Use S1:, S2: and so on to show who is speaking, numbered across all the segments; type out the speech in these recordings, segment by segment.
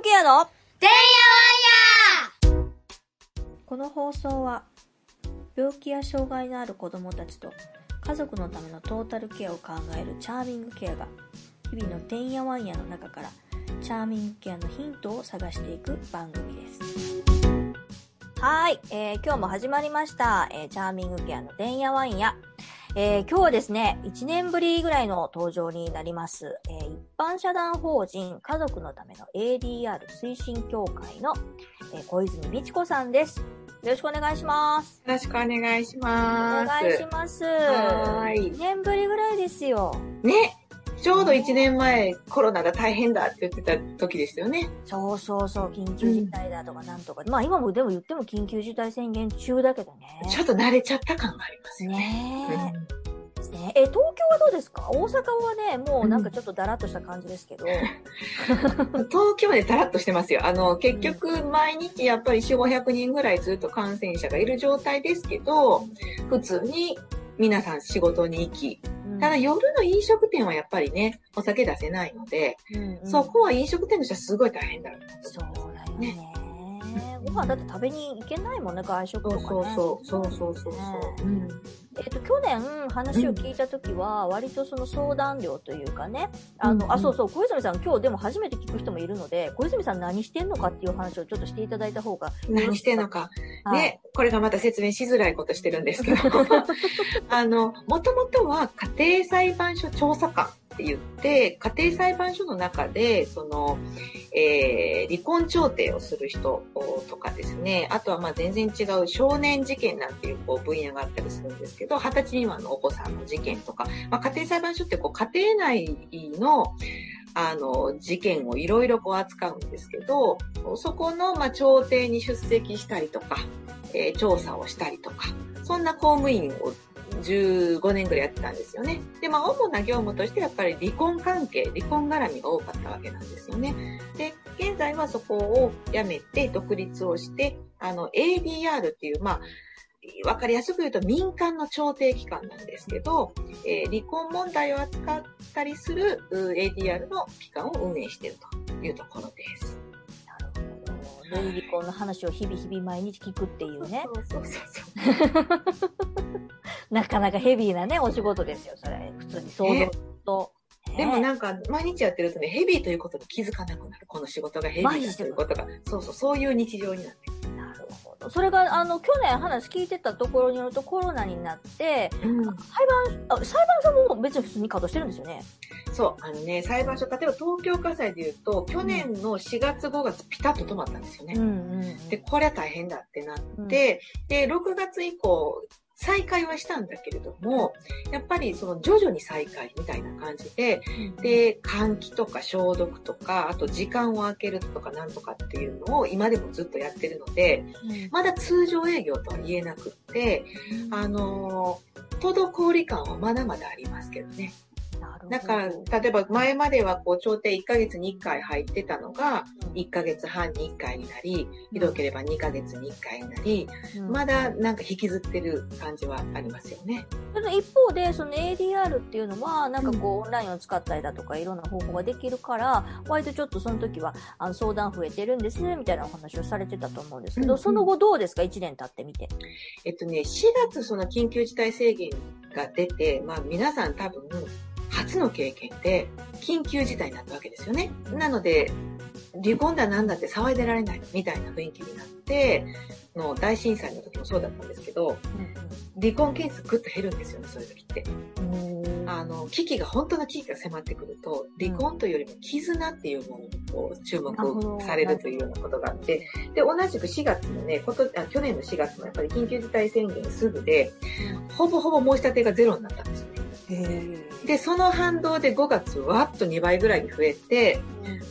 S1: グケアの
S2: てんや。わんや
S1: この放送は病気や障害のある子供たちと家族のためのトータルケアを考えるチャーミングケアが日々のてんやわんやの中からチャーミングケアのヒントを探していく番組です。はい、えー今日も始まりました、えーチャーミングケアのてんやわんや。えー今日はですね、1年ぶりぐらいの登場になります、え般社団法人家族のための ADR 推進協会の、えー小泉美智子さんです。よろしくお願いします。
S3: よろしくお願いし
S1: お
S3: ます。
S1: 願いします。
S3: はーい
S1: 1年ぶりぐらいですよ。
S3: ね、ちょうど1年前コロナが大変だって言ってた時ですよね。
S1: そうそうそう、緊急事態だとかなんとか。まあ今もでも言っても緊急事態宣言中だけどね。
S3: ちょっと慣れちゃった感がありますよね。
S1: ねえ。ねえ、東京はどうですか？大阪はね、もうなんかちょっとだらっとした感じですけど。
S3: 東京でだらっとしてますよ。あの、結局毎日やっぱり4、500人ぐらいずっと感染者がいる状態ですけど、普通に皆さん仕事に行き、ただ夜の飲食店はやっぱりね、お酒出せないので、
S1: うんうん
S3: そこは飲食店としてはすごい大変だろう
S1: そうだよね。ご飯だって食べに行けないもんね、外食とかね。
S3: そうそうそうそうそうそう。うん
S1: えっ、と、去年話を聞いたときは、割とその相談料というかね、あの、あ、そうそう、小泉さん今日でも初めて聞く人もいるので、小泉さん何してんのかっていう話をちょっとしていただいた方が。
S3: 何してんのか。
S1: はい
S3: ね、これがまた説明しづらいことしてるんですけど、あの、もともとは家庭裁判所調査官って言って、家庭裁判所の中で、その、えー離婚調停をする人とかですね、あとはまあ全然違う少年事件なんていうこう分野があったりするんですけど、二十歳未満のお子さんの事件とか、まあ、家庭裁判所ってこう家庭内のあの、事件をいろいろこう扱うんですけど、そこの、まあ、調停に出席したりとか、えー調査をしたりとか、そんな公務員を15年ぐらいやってたんですよね。で、まあ、主な業務としてやっぱり離婚関係、離婚絡みが多かったわけなんですよね。で、現在はそこを辞めて独立をして、あの、ADR っていう、まあ、わかりやすく言うと民間の調停機関なんですけど、えー離婚問題を扱ったりする ADR の機関を運営しているというところです。
S1: なるほど。で離婚の話を日々日々毎日聞くっていうね。なかなかヘビーなね、お仕事ですよ、それ。普通に想像と。
S3: でも
S1: ね
S3: なんか、毎日やってるとね、ヘビーということに気づかなくなる。この仕事がヘビーだということが。そうそう、そういう日常になって
S1: なるほど。それが、あの、去年話聞いてたところによるとコロナになって、
S3: る。うん。
S1: 裁判、あ裁判所も別に普通に稼働してるんですよね。
S3: そう、あのね、裁判所、例えば東京家裁で言うと、去年の4月5月ピタッと止まったんですよね。
S1: んうん
S3: で、これは大変だってなって、で、6月以降、再開はしたんだけれども、やっぱりその徐々に再開みたいな感じで、で、換気とか消毒とか、あと時間を空けるとかなんとかっていうのを今でもずっとやってるので、まだ通常営業とは言えなくって、あのー、滞り感はまだまだありますけどね。
S1: な
S3: だから、例えば前まではこう、調停1ヶ月に1回入ってたのが、1ヶ月半に1回になり、ひどければ2ヶ月に1回になり、
S1: うん
S3: まだなんか引きずってる感じはありますよね。
S1: ただ一方で、その ADR っていうのは、なんかこう、オンラインを使ったりだとか、いろんな方法ができるから、割とちょっとその時は、あの、相談増えてるんです、みたいなお話をされてたと思うんですけど、
S3: うん
S1: その後どうですか ?1 年経ってみて。
S3: えっとね、4月その緊急事態宣言が出て、まあ皆さん多分、初の経験で緊急事態になったわけですよね。なので、離婚だなんだって騒いでられないみたいな雰囲気になって、の大震災の時もそうだったんですけど、離婚件数ぐっと減るんですよね、そういう時って。あの、危機が、本当の危機が迫ってくると、離婚というよりも絆っていうものにこう注目されるというようなことがあって、で、同じく4月のね、ことあ去年の4月もやっぱり緊急事態宣言すぐで、ほぼほぼ申し立てがゼロになったんですよね。で、その反動で5月わっと2倍ぐらいに増えて、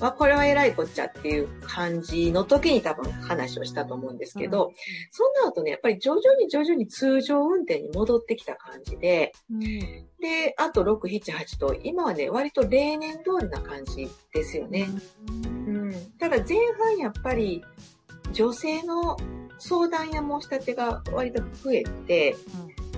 S3: あ、これは偉いこっちゃっていう感じの時に多分話をしたと思うんですけど、その後ね、やっぱり徐々に徐々に通常運転に戻ってきた感じで、で、あと6、7、8と、今はね、割と例年通りな感じですよね。うん。ただ前半やっぱり女性の相談や申し立てが割と増えて、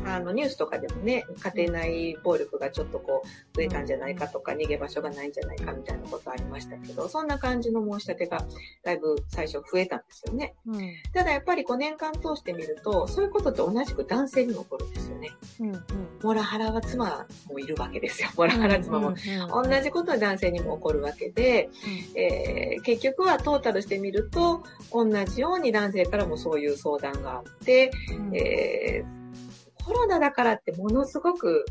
S3: あの、ニュースとかでもね、家庭内暴力がちょっとこう、増えたんじゃないかとか、逃げ場所がないんじゃないかみたいなことありましたけど、そんな感じの申し立てが、だいぶ最初増えたんですよね。
S1: うん。
S3: ただやっぱり5年間通してみると、そういうことって同じく男性にも起こるんですよね。
S1: うん。うん。
S3: モラハラは妻もいるわけですよ。モラハラ妻も。同じことは男性にも起こるわけで、えー結局はトータルしてみると、同じように男性からもそういう相談があって、
S1: うん
S3: えーコロナだからってものすごく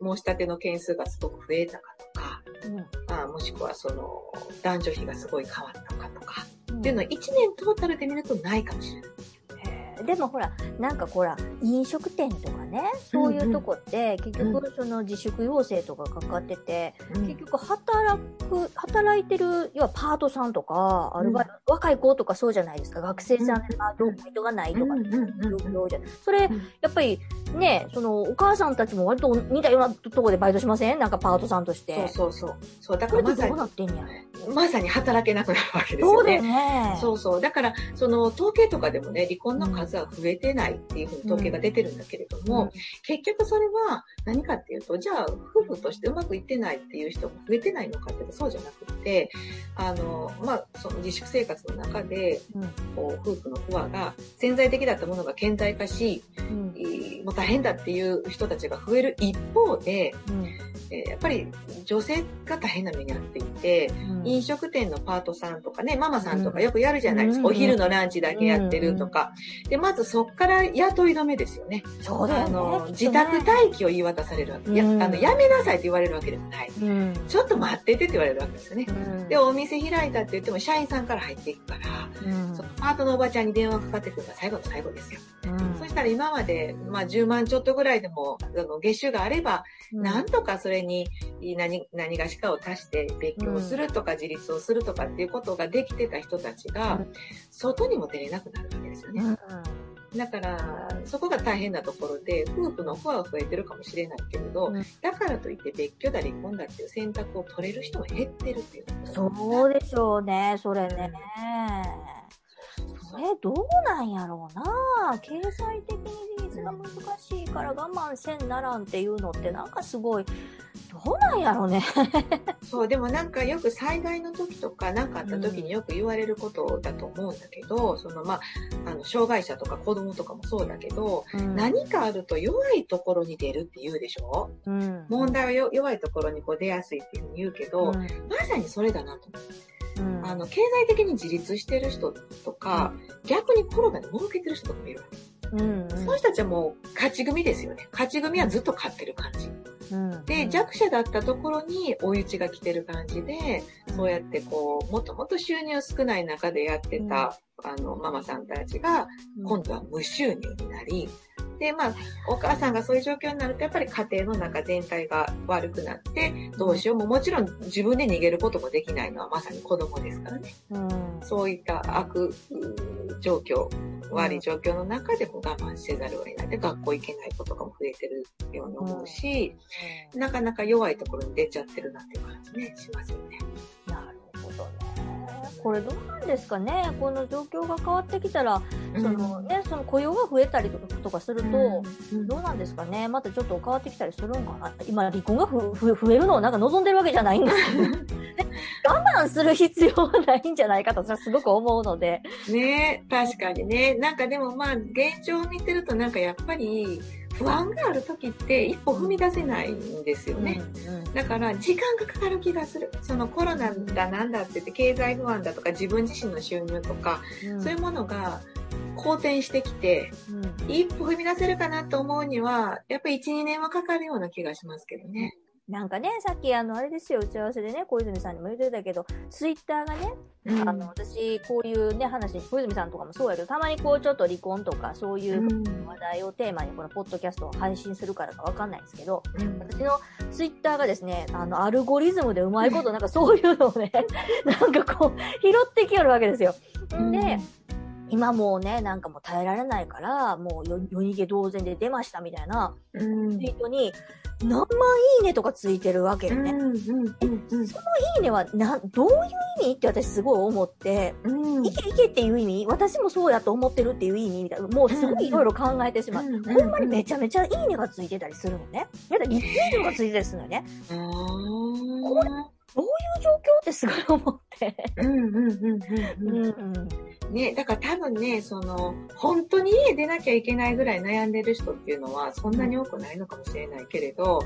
S3: 申し立ての件数がすごく増えたかとか、
S1: うん
S3: まあ、もしくはその男女比がすごい変わったかとか、
S1: うん
S3: っていうのは1年トータルで見るとないかもしれない。
S1: でもほら、なんかほら、飲食店とかね、そういうとこって、結局その自粛要請とかかかってて、結局働く、働いてる、要はパートさんとか、アルバイト、若い子とかそうじゃないですか。学生さんでパート、バイトがないとか、それ、
S3: うん
S1: やっぱりね、そのお母さんたちも割と似たようなとこでバイトしません？なんかパートさんとして。
S3: そうそうそう。そう、だからまさに、
S1: なってんや？
S3: まさに働けなくなるわけですよ
S1: そうだよ
S3: ね。
S1: ね。
S3: そうそう。だから、その統計とかでもね、離婚の数は増えてないっていうふうに統計が出てるんだけれども、結局それは何かっていうと、じゃあ夫婦としてうまくいってないっていう人が増えてないのかっていうとそうじゃなくって、あの、まあ、その自粛生活の中で、
S1: うん。
S3: こう、夫婦の不和が潜在的だったものが顕在化し、
S1: うん。
S3: もう大変だっていう人たちが増える一方で、
S1: うん。
S3: えーやっぱり女性が大変な目に遭っていて、
S1: うん
S3: 飲食店のパートさんとかね、ママさんとか
S1: うん
S3: よくやるじゃないですか。
S1: うん
S3: お昼のランチだけやってるとか。で、まずそっから雇い止めですよね。
S1: そうだよね。
S3: あの、自
S1: ね
S3: 宅待機を言い渡されるわけ。や、あ
S1: うん
S3: の、やめなさいって言われるわけでもない。
S1: うん。
S3: ちょっと待っててって言われるわけですよね。
S1: うん
S3: で、お店開いたって言っても社員さんから入っていくから、
S1: うん
S3: そのパートのおばちゃんに電話かかってくるのが最後の最後ですよ。
S1: うん
S3: そしたら今まで、まあ10万ちょっとぐらいでも、あの、月収があれば、なんとかそれに何、何がしかを足して別居をするとか自立をするとかっていうことができてた人たちが
S1: うん、
S3: 外にも出れなくなるわけですよね。
S1: うん。
S3: だから、そこが大変なところで、夫婦の不和は増えてるかもしれないけれど、
S1: うん。
S3: だからといって別居だ離婚だっていう選択を取れる人も減ってるっていう
S1: そうでしょうね、それね。それどうなんやろうな。経済的に自立が難しいから我慢せんならんっていうのってなんかすごい、どうなんやろうね。
S3: そう、でもなんかよく災害の時とか何かあった時によく言われることだと思うんだけど、そのまあ、あの、障害者とか子供とかもそうだけど、何かあると弱いところに出るって言うでしょ？
S1: うん
S3: 問題はよ弱いところにこう出やすいっていうふうに言うけど、
S1: うん
S3: まさにそれだなと思う。
S1: うん
S3: あの、経済的に自立してる人とか、逆にコロナで儲けてる人とかもいるわけ。
S1: うん
S3: その人たちはもう勝ち組ですよね。勝ち組はずっと勝ってる感じ。
S1: うん
S3: で、弱者だったところに追い打ちが来てる感じで、そうやってこう、もともと収入少ない中でやってた、あの、ママさんたちが、今度は無収入になり、で、まあ、お母さんがそういう状況になると、やっぱり家庭の中全体が悪くなって、どうしようも、もちろん自分で逃げることもできないのはまさに子供ですからね。
S1: うん。
S3: そういった悪う状況、悪い状況の中でも我慢せざるを得ない。で、学校行けない子とかも増えてるように思うし、なかなか弱いところに出ちゃってるなっていう感じね、しますよね。
S1: なるほどね。これどうなんですかね？この状況が変わってきたら、そのね、その雇用が増えたりとかとかすると、
S3: うん。
S1: どうなんですかね？またちょっと変わってきたりするんかな？今、離婚がふふ増えるのをなんか望んでるわけじゃないんですけど、我慢する必要はないんじゃないかとすごく思うので。
S3: ね確かにね。なんかでもまあ、現状を見てるとなんかやっぱり不安がある時って一歩踏み出せないんですよね。だから時間がかかる気がする。そのコロナだなんだって言って経済不安だとか自分自身の収入とか、
S1: うん
S3: そういうものが好転してきて、
S1: うん
S3: 一歩踏み出せるかなと思うには、やっぱり1、2年はかかるような気がしますけどね。
S1: なんかね、さっきあの、あれですよ、打ち合わせでね、小泉さんにも言ってたけど、ツイッターがね、
S3: うん。
S1: あの、私、こういうね、話、小泉さんとかもそうやけど、たまにこう、ちょっと離婚とか、そういう
S3: うん。
S1: 話題をテーマに、このポッドキャストを配信するからかわかんないんですけど、
S3: うん。
S1: 私のツイッターがですね、あの、アルゴリズムでうまいこと、なんかそういうのをね、なんかこう、拾ってきよるわけですよ。ん。で、今もうね、なんかもう耐えられないから、もう夜夜逃げ同然で出ましたみたいな
S3: うん。
S1: ツイートに、何万いいねとかついてるわけよね。
S3: うんうんうんうん
S1: いいねは、なん、どういう意味って私すごい思って、
S3: うん。
S1: いけいけっていう意味？私もそうやと思ってるっていう意味？みたいな。もうすごいいろいろ考えてしまう。
S3: うん
S1: ほんまにめちゃめちゃいいねがついてたりするのね。やだ、リツイートがついてたりするのよね。
S3: あー
S1: どういう状況ってすごい思って。
S3: うんうんうんうん
S1: うん
S3: うん。ね、だから多分ね、その、本当に家出なきゃいけないぐらい悩んでる人っていうのはそんなに多くないのかもしれないけれど、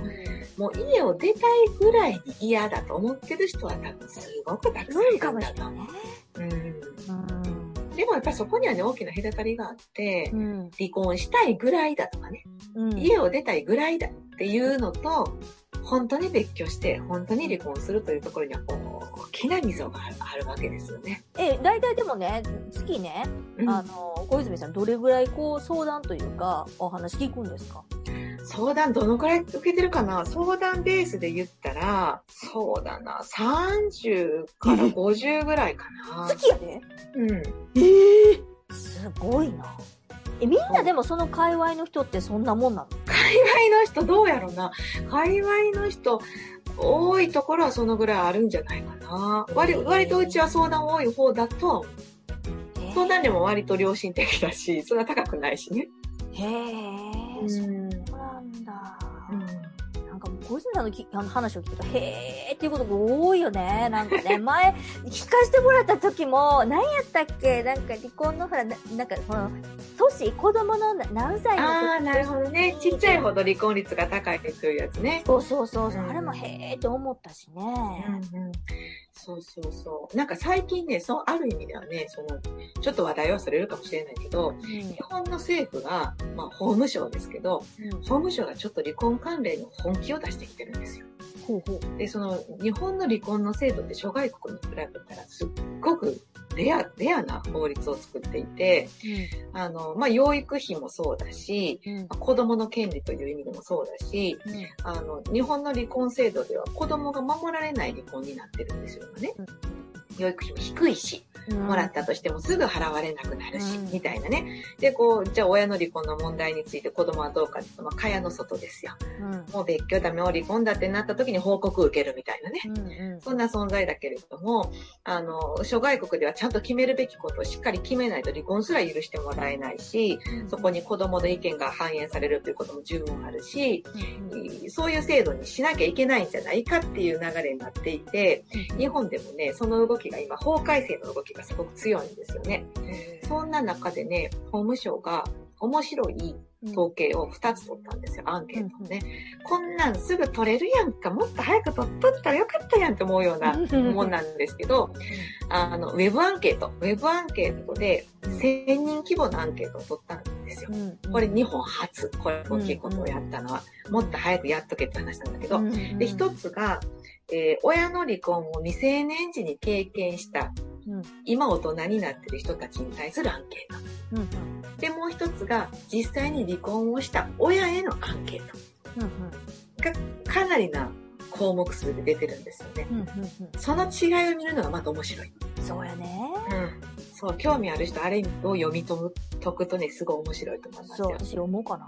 S3: もう家を出たいぐらいに嫌だと思ってる人は多分すごくたくさんい
S1: うん
S3: るんだと思
S1: ね。
S3: う。うん。
S1: うん。
S3: でもやっぱりそこにはね、大きな隔たりがあって、
S1: うん。
S3: 離婚したいぐらいだとかね、
S1: うん。
S3: 家を出たいぐらいだっていうのと、本当に別居して、本当に離婚するというところには大きな溝があるわけですよね。
S1: え、大体でもね、月ね、
S3: うん
S1: あの、小泉さん、どれぐらいこう相談というか、お話聞くんですか？
S3: 相談どのくらい受けてるかな？相談ベースで言ったら、そうだな、30から50ぐらいかな。
S1: 月やで？
S3: うん。
S1: ええすごいな。え、みんなでもその界隈の人ってそんなもんなの？
S3: 界隈の人どうやろな界隈の人、多いところはそのぐらいあるんじゃないかな。割割とうちは相談多い方だとは思う相談料も割と良心的だし、そんな高くないしね。
S1: へえ、そうなんだ。なんかもう小泉さんのきあの話を聞くと、へーっていうことが多いよね。なんかね、前、聞かせてもらった時も、何やったっけ？なんか離婚のほら、ななんかその、年、子供のな何歳の時
S3: ああ、なるほどね。ちっちゃいほど離婚率が高いというやつね。
S1: そうそうそうそう、
S3: うん
S1: あれもへーって思ったしね。
S3: うんうんそうそうそう。なんか最近ね、そう、ある意味ではね、その、ちょっと話題はそれるかもしれないけど、
S1: うん
S3: 日本の政府が、まあ、法務省ですけど、
S1: うん
S3: 法務省がちょっと離婚関連の本気を出してきてるんですよ。
S1: ほうほう。
S3: で、その、日本の離婚の制度って諸外国に比べたらすっごくレア、レアな法律を作っていて、あの、まあ、養育費もそうだし、
S1: うん。
S3: 子供の権利という意味でもそうだし、あの、日本の離婚制度では子供が守られない離婚になってるんですよね。養育費も低いし、
S1: うん。
S3: もらったとしてもすぐ払われなくなるし、
S1: うん
S3: みたいなね。で、こう、じゃあ親の離婚の問題について子供はどうかっていうと、まあ、蚊帳の外ですよ。
S1: うん。
S3: もう別居ダメを離婚だってなった時に報告を受けるみたいなね。
S1: うんうん。
S3: そんな存在だけれども、あの、諸外国ではちゃんと決めるべきことをしっかり決めないと離婚すら許してもらえないし、そこに子供の意見が反映されるということも十分あるし、そういう制度にしなきゃいけないんじゃないかっていう流れになっていて、日本でもね、その動きが今、法改正の動きがすごく強いんですよね。そんな中でね、法務省が面白い統計を2つ取ったんですよ、アンケートをね。こんなんすぐ取れるやんか、もっと早く取っとったらよかったやんって思うような もんなんですけど、あの、ウェブアンケート、ウェブアンケートで1000人規模のアンケートを取ったんですよ。これ日本初、これ大きいことをやったのは、もっと早くやっとけって話なんだけど、で、一つが、えー親の離婚を未成年時に経験した、
S1: うん
S3: 今大人になってる人たちに対するアンケー
S1: うん
S3: ト。で、もう一つが、実際に離婚をした親へのアンケー
S1: うんうん
S3: トがかなりな項目数で出てるんですよね。
S1: うんうん
S3: その違いを見るのがまた面白い。
S1: うんそうやね。
S3: うん。そう、興味ある人、あれを読み解くとね、すごい面白いと思います
S1: そう、
S3: よ。
S1: 私思うかな。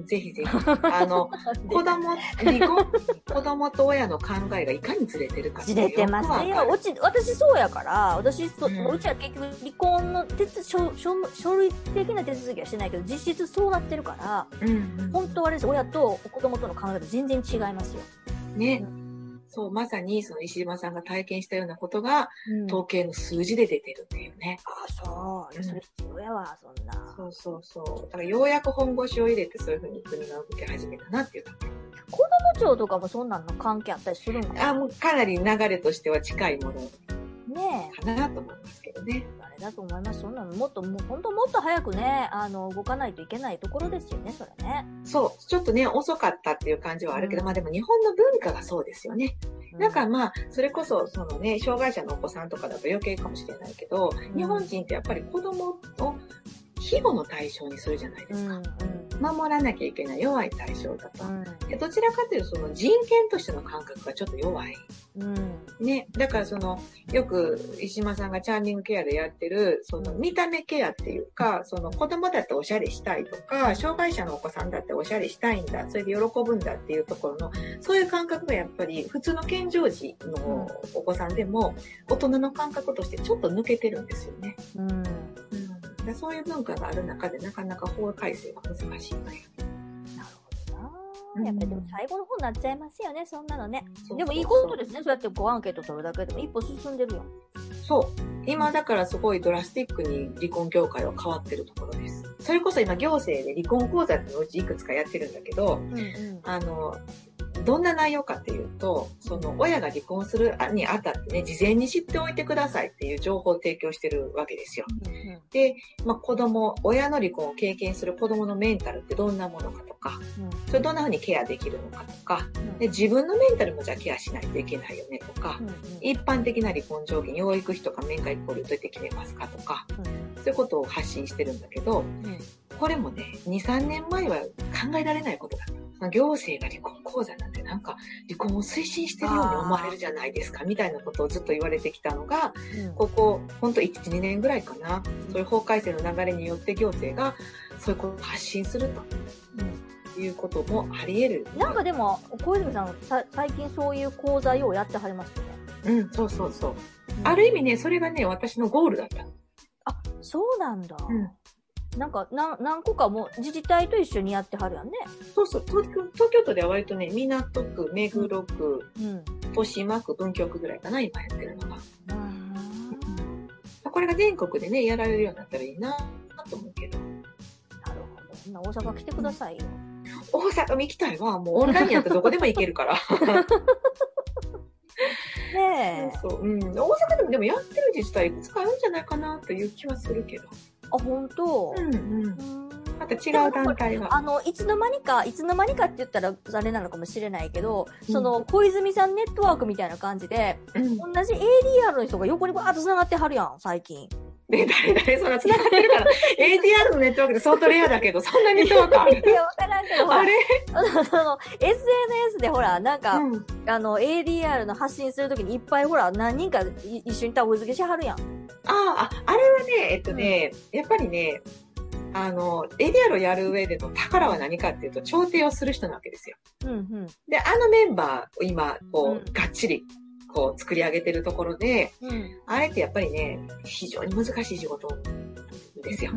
S3: うん、ぜひぜひ。あの、子供、離婚、子供と親の考えがいかにずれてるか
S1: ずれてますよ。
S3: よくわかる
S1: うち、私そうやから、私、そ
S3: うん
S1: うちは結局離婚の手つ書書書類的な手続きはしてないけど、実質そうなってるから、
S3: うんうん
S1: 本当はあれです、親と子供との考え方全然違いますよ。
S3: ね。そう、まさにその石島さんが体験したようなことが、
S1: うん
S3: 統計の数字で出てるっていうね。
S1: あ、そう。
S3: うん
S1: それ必要やわ、そんな。
S3: そうそうそう。だからようやく本腰を入れてそういうふうに国が動き始めたなっていう
S1: 子供庁とかもそんなんの関係あったりするんか
S3: ろ。あ、
S1: な
S3: もうかなり流れとしては近いもの
S1: ねえ。
S3: かなと思いますけどね。
S1: だと思います。そんなのもっと、もう本当もっと早くね、あの、動かないといけないところですよね、それね。
S3: そう、ちょっとね、遅かったっていう感じはあるけど、
S1: うん
S3: まあでも日本の文化がそうですよね。
S1: う
S3: なんか、まあ、それこそ、そのね、障害者のお子さんとかだと余計かもしれないけど、
S1: ん
S3: 日本人ってやっぱり子供を庇護の対象にするじゃないですか。守らなきゃいけない弱い対象だと。でどちらかというと、その人権としての感覚がちょっと弱い。
S1: うん。
S3: ね。だからその、よく石間さんがチャーミングケアでやってる、その見た目ケアっていうか、その子供だっておしゃれしたいとか、障害者のお子さんだっておしゃれしたいんだ、それで喜ぶんだっていうところの、そういう感覚がやっぱり普通の健常児のお子さんでも、大人の感覚としてちょっと抜けてるんですよね。
S1: うん。
S3: うん。でそういう文化がある中でなかなか法改正が難しいという。
S1: なるほやっぱりでも最後の方になっちゃいますよね、そんなのね。でもいいことですね、そうやってこうアンケート取るだけでも一歩進んでるよ。
S3: そう。今だからすごいドラスティックに離婚協会は変わってるところです。それこそ今行政で離婚講座ってのうちいくつかやってるんだけど、
S1: うんうん。
S3: あの、どんな内容かっていうと、その親が離婚するにあたってね、事前に知っておいてくださいっていう情報を提供してるわけですよ。で、まあ、子供、親の離婚を経験する子供のメンタルってどんなものかとか、それどんな風にケアできるのかとか、で自分のメンタルもじゃあケアしないといけないよねとか、一般的な離婚条件、養育費とか面会交流どうやって決めますかとか、そういうことを発信してるんだけど、これもね、2、3年前は考えられないことだった。行政が離婚講座なんてなんか離婚を推進してるように思われるじゃないですかみたいなことをずっと言われてきたのが、ここ、ほんと1、2年ぐらいかな、そういう法改正の流れによって行政がそういうことを発信するということもあり得る。
S1: なんかでも、小泉さん、さ最近そういう講座をやってはりますよね。
S3: うん、そうそうそう。ある意味ね、それがね、私のゴールだった。
S1: あ、そうなんだ。
S3: うん
S1: なんか、な何個かもう自治体と一緒にやってはるやんね。
S3: そうそう、東京東京都では割とね、港区、目黒区、
S1: うん。
S3: 豊島区、文京区ぐらいかな、今やってるのが。
S1: うん。
S3: これが全国でね、やられるようになったらいいなと思うけど。
S1: なるほど。大阪来てくださいよ。
S3: 大阪も行きたいわ。もうオンラインやったらどこでも行けるから。
S1: ねえ。
S3: そうそう。うん。大阪でもでもやってる自治体いくつかあるんじゃないかなという気はするけど。
S1: あ、本当？
S3: うんうん。
S1: うん
S3: また違う団体が。
S1: あの、いつの間にか、いつの間にかって言ったらあれなのかもしれないけど、
S3: うん
S1: その、小泉さんネットワークみたいな感じで、
S3: うん。
S1: 同じ ADR の人が横にバーッと繋がってはるやん、最近。
S3: で、誰誰そんな繋がってるから。ADR のネットワークで相当レアだけど、そんなネットワークある
S1: いや、わからんけど、
S3: あ、れ？
S1: その、SNS でほら、なんか、
S3: うん。
S1: あの、ADR の発信するときにいっぱいほら、何人かい一緒にタオル付けしはるやん。
S3: ああ、あれはね、えっとね、やっぱりね、あの、ADR をやる上での宝は何かっていうと、調停をする人なわけですよ。
S1: うんうん。
S3: で、あのメンバーを今、こう、
S1: うん
S3: がっちり、こう、作り上げてるところで、
S1: うん。
S3: あれってやっぱりね、非常に難しい仕事ですよ。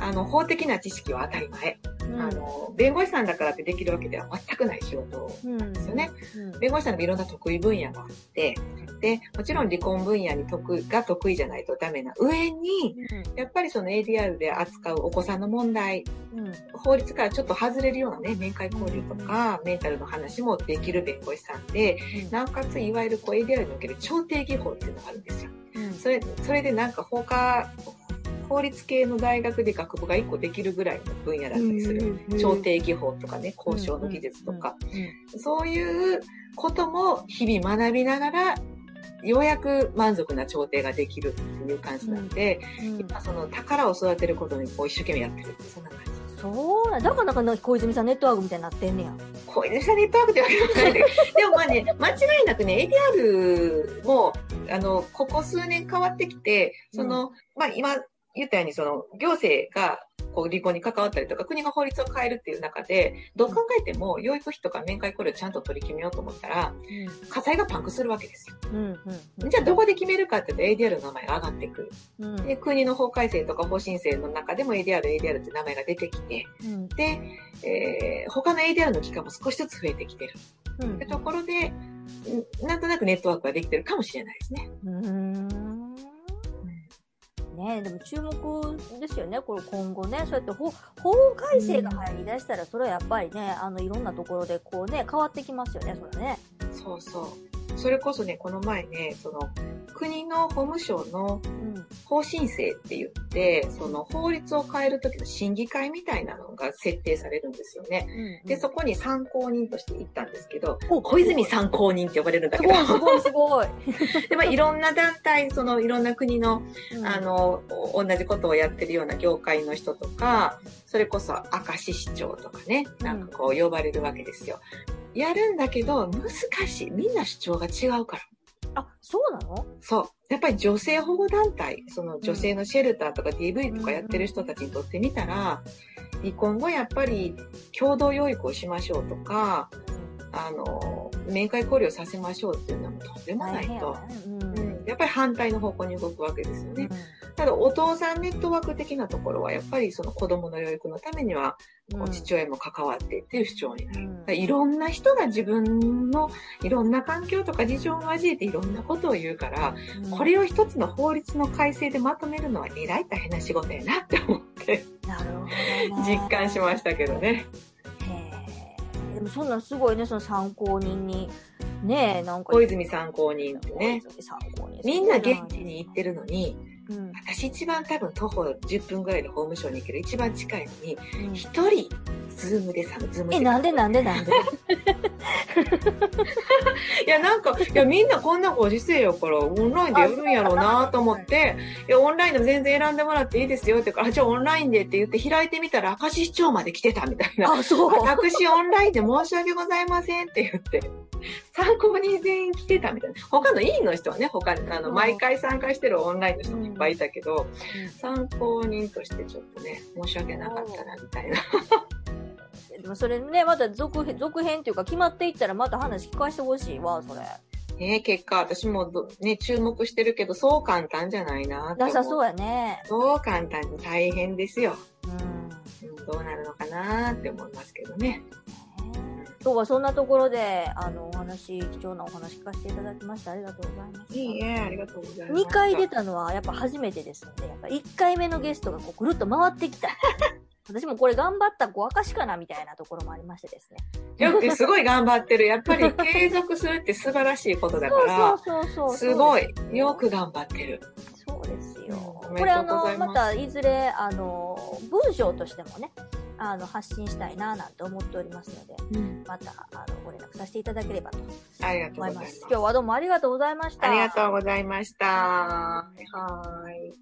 S3: あの、法的な知識は当たり前。
S1: うん。
S3: あの、弁護士さんだからってできるわけでは全くない仕事
S1: うん。
S3: ですよね。
S1: うん。
S3: 弁護士さんのいろんな得意分野があって、で、もちろん離婚分野に得が得意じゃないとダメな上に、やっぱりその ADR で扱うお子さんの問題、
S1: うん。
S3: 法律からちょっと外れるようなね、面会交流とか、メンタルの話もできる弁護士さんで、なおかつ、いわゆるこう ADR における調停技法っていうのがあるんですよ。
S1: うん。
S3: それ、それでなんか他、法律系の大学で学部が1個できるぐらいの分野だったりする。調停技法とかね、交渉の技術とか、そういうことも日々学びながら、ようやく満足な調停ができるっていう感じなんで、
S1: うん。
S3: 今その宝を育てることにこう一生懸命やってるそんな感じ。
S1: そうだからなんか小泉さんネットワークみたいになってんねや。
S3: 小泉さんネットワークってわけでもないんだけど、でもまあね、間違いなくね、ADR も、あの、ここ数年変わってきて、その、まあ今言ったように、その、行政が、こう、離婚に関わったりとか、国が法律を変えるっていう中で、どう考えても、養育費とか面会交流をちゃんと取り決めようと思ったら、火災がパンクするわけですよ。
S1: うん。うん。
S3: じゃあどこで決めるかっていうと ADR の名前が上がってくる。
S1: うん。
S3: で、国の法改正とか法申請の中でも ADR、ADR って名前が出てきて、
S1: うん。
S3: で、えー他の ADR の機関も少しずつ増えてきてる。
S1: うん
S3: ってところで、んなんとなくネットワークができてるかもしれないですね。
S1: うん。ねでも注目ですよね、これ今後ね、そうやって法法改正が入りだしたら、それはやっぱりね、あのいろんなところでこうね、変わってきますよね、それね。
S3: そうそう。それこそね、この前ね、その、国の法務省の
S1: うん。
S3: 法申請って言って、その法律を変える時の審議会みたいなのが設定されるんですよね。
S1: うん。
S3: で、そこに参考人として行ったんですけど、
S1: お
S3: 小泉参考人って呼ばれるんだけど
S1: すごい、すごい、すごい。
S3: で、まあ、いろんな団体、そのいろんな国の、
S1: うん
S3: あ、の、お同じことをやってるような業界の人とか、それこそ明石市長とかね、なんかこう呼ばれるわけですよ。やるんだけど、難しい。みんな主張が違うから。
S1: あ、そうなの？
S3: そう。やっぱり女性保護団体、その女性のシェルターとか DV とかやってる人たちにとってみたら、離婚後やっぱり共同養育をしましょうとか、あの、面会交流をさせましょうっていうのはとんでもないと。
S1: うん。
S3: うん、やっぱり反対の方向に動くわけですよね。ただお父さんネットワーク的なところはやっぱりその子供の養育のためには父親も関わってっていう主張になる。いろんな人が自分のいろんな環境とか事情を交えていろんなことを言うから、これを一つの法律の改正でまとめるのはえらい大変な仕事やなって思って。実感しましたけどね。
S1: でもそんなんすごいね、その参考人に。ねえ、なんか。
S3: 小泉参考人ってね。
S1: 参考人。
S3: みんな現地に行ってるのに、
S1: うん。
S3: 私一番多分徒歩10分ぐらいで法務省に行ける一番近いのに、
S1: うん
S3: 一人、ズームでさ、ズーム
S1: え、なんでなんでなんで？
S3: いや、なんか、いや、みんなこんなご時世やから、オンラインでやるんやろうなと思って、いや、オンラインでも全然選んでもらっていいですよってから、あ、じゃあオンラインでって言って開いてみたら、明石市長まで来てたみたいな。
S1: あ、そう。
S3: 私オンラインで申し訳ございませんって言って、参考に全員来てたみたいな。他の委員の人はね、他に、あの、
S1: うん
S3: 毎回参加してるオンラインの人もいっぱいいたけど、参考人としてちょっとね、申し訳なかったな、みたいな。
S1: でもそれね、また続編、続編っていうか決まっていったらまた話聞かせてほしいわ、それ。
S3: ね結果、私もどね、注目してるけど、そう簡単じゃないな
S1: なさそうやね。
S3: そう簡単に大変ですよ。
S1: うん。
S3: うんどうなるのかなって思いますけどね。
S1: 今日はそんなところで、あの、お話、貴重なお話聞かせていただきましてありがとうございます。
S3: いいえ、ありがとうございます。
S1: 2回出たのはやっぱ初めてですので、やっぱ1回目のゲストがこうぐるっと回ってきた。私もこれ頑張ったご証かなみたいなところもありましてですね。
S3: いや、すごい頑張ってる。やっぱり継続するって素晴らしいことだから、
S1: そうそうそうそう。
S3: すごい。よく頑張ってる。
S1: そうですよ。これあの、またいずれ、あの、文章としてもね、あの、発信したいななんて思っておりますので、
S3: うん
S1: また、あの、ご連絡させていただければと
S3: ありがとうご
S1: 思いま。
S3: ざいますす。
S1: 今日はどうもありがとうございました。
S3: ありがとうございました。はい。